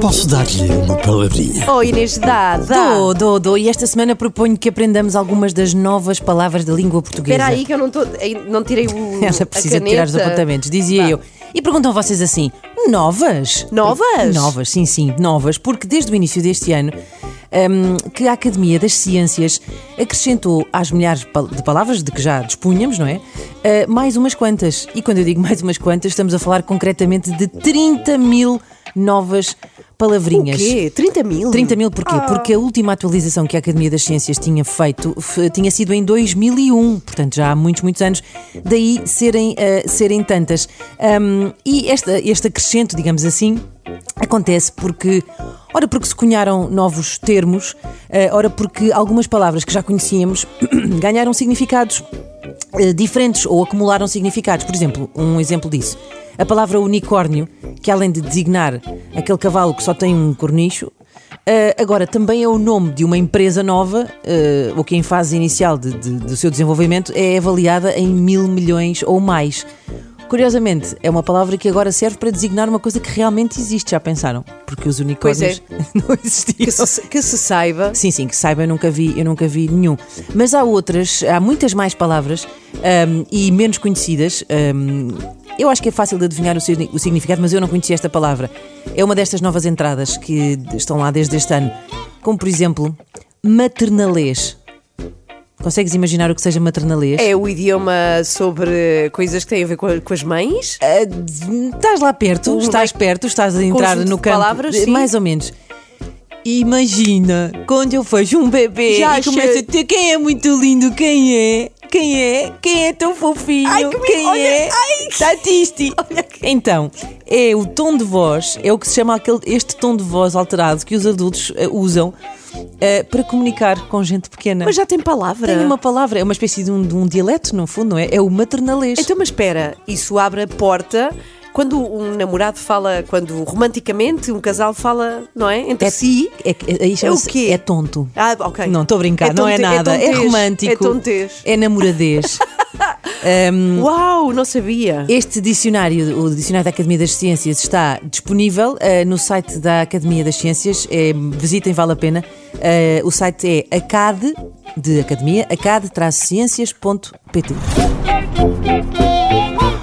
Posso dar-lhe uma palavrinha? Oh, Inês, dá, dá. Dou, dou, dou. E esta semana proponho que aprendamos algumas das novas palavras da língua portuguesa. Espera aí que eu não, tô, não tirei o. Ela a precisa de tirar os apontamentos, dizia Vá. eu. E perguntam vocês assim: novas? Novas? Novas, sim, sim, novas, porque desde o início deste ano hum, que a Academia das Ciências acrescentou às milhares de palavras de que já dispunhamos, não é? Ah, mais umas quantas. E quando eu digo mais umas quantas, estamos a falar concretamente de 30 mil novas O palavrinhas. quê? 30 mil? 30 mil porquê? Ah. Porque a última atualização que a Academia das Ciências tinha feito tinha sido em 2001, portanto já há muitos, muitos anos, daí serem, eh, serem tantas. Ahm, e esta, este acrescento, digamos assim, acontece porque, ora porque se cunharam novos termos, eh, ora porque algumas palavras que já conhecíamos ganharam significados eh, diferentes ou acumularam significados. Por exemplo, um exemplo disso. A palavra unicórnio, que além de designar aquele cavalo que só tem um cornicho, eh, agora também é o nome de uma empresa nova, eh, ou que em fase inicial de- de- do seu desenvolvimento é avaliada em mil milhões ou mais. Curiosamente, é uma palavra que agora serve para designar uma coisa que realmente existe, já pensaram? Porque os unicórnios Pois não existiam. Que se, que se saiba. Sim, sim, que saiba, eu nunca vi, eu nunca vi nenhum. Mas há outras, há muitas mais palavras ahm, e menos conhecidas. ahm, eu acho que é fácil de adivinhar o, signi- o significado, mas eu não conhecia esta palavra. É uma destas novas entradas que estão lá desde este ano. Como, por exemplo, maternalês. Consegues imaginar o que seja maternalês? É o idioma sobre coisas que têm a ver com, a- com as mães? Ah, estás lá perto, Um estás perto, estás a entrar no campo. palavras, sim. mais ou menos. Imagina quando eu vejo um bebê Já e a ter quem é muito lindo, quem é? Quem é? Quem é tão fofinho? Ai, que quem olha, é? Tatisti. Então, é o tom de voz, é o que se chama aquele, este tom de voz alterado que os adultos eh, usam eh, para comunicar com gente pequena. Mas já tem palavra. Tem uma palavra, é uma espécie de um, de um dialeto, no fundo, não é? É o maternalês. Então, mas espera, isso abre a porta quando um namorado fala, quando romanticamente um casal fala, não é? Entre É- si. É, aí chama-se- o quê? É tonto. Ah, ok. Não, estou a brincar, É não é é nada. É, tontez, romântico. é tontez. É namoradez. Hum. Uau, não sabia. Este dicionário, o Dicionário da Academia das Ciências, está disponível eh, no site da Academia das Ciências. Eh, visitem, vale a pena. Eh, o site é acad, de academia, acad-ciências.pt.